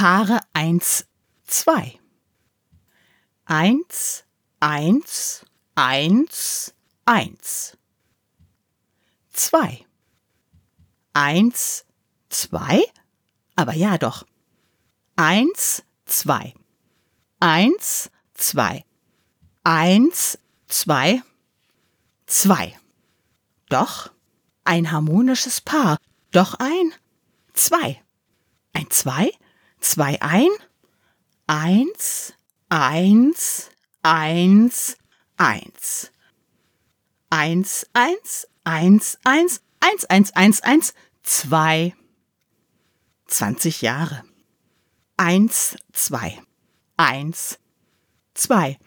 Paare 1, 2. 1, 1, 1, 1. 2. 1, 2? Aber ja doch. 1, 2. 1, 2. 1, 2. 2. Doch ein harmonisches Paar. Doch ein, zwei. Ein zwei, zwei ein, eins, eins, eins, eins. Eins, eins, eins, eins, eins, eins, eins, eins, zwei. Zwanzig Jahre. Eins, zwei. Eins, zwei.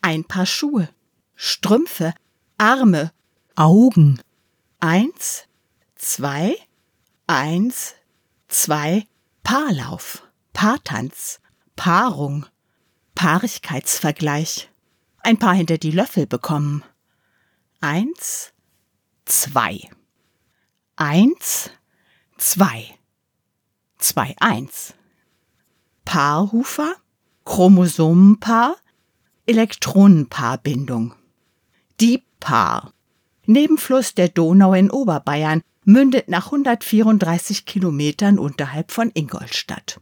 Ein Paar Schuhe, Strümpfe, Arme, Augen. Eins, zwei, eins, zwei, Paarlauf, Paartanz, Paarung, Paarigkeitsvergleich. Ein Paar hinter die Löffel bekommen. Eins, zwei. Eins, zwei. Zwei, eins. Paarhufer, Chromosomenpaar, Elektronenpaarbindung. Die Paar. Nebenfluss der Donau in Oberbayern, mündet nach 134 Kilometern unterhalb von Ingolstadt.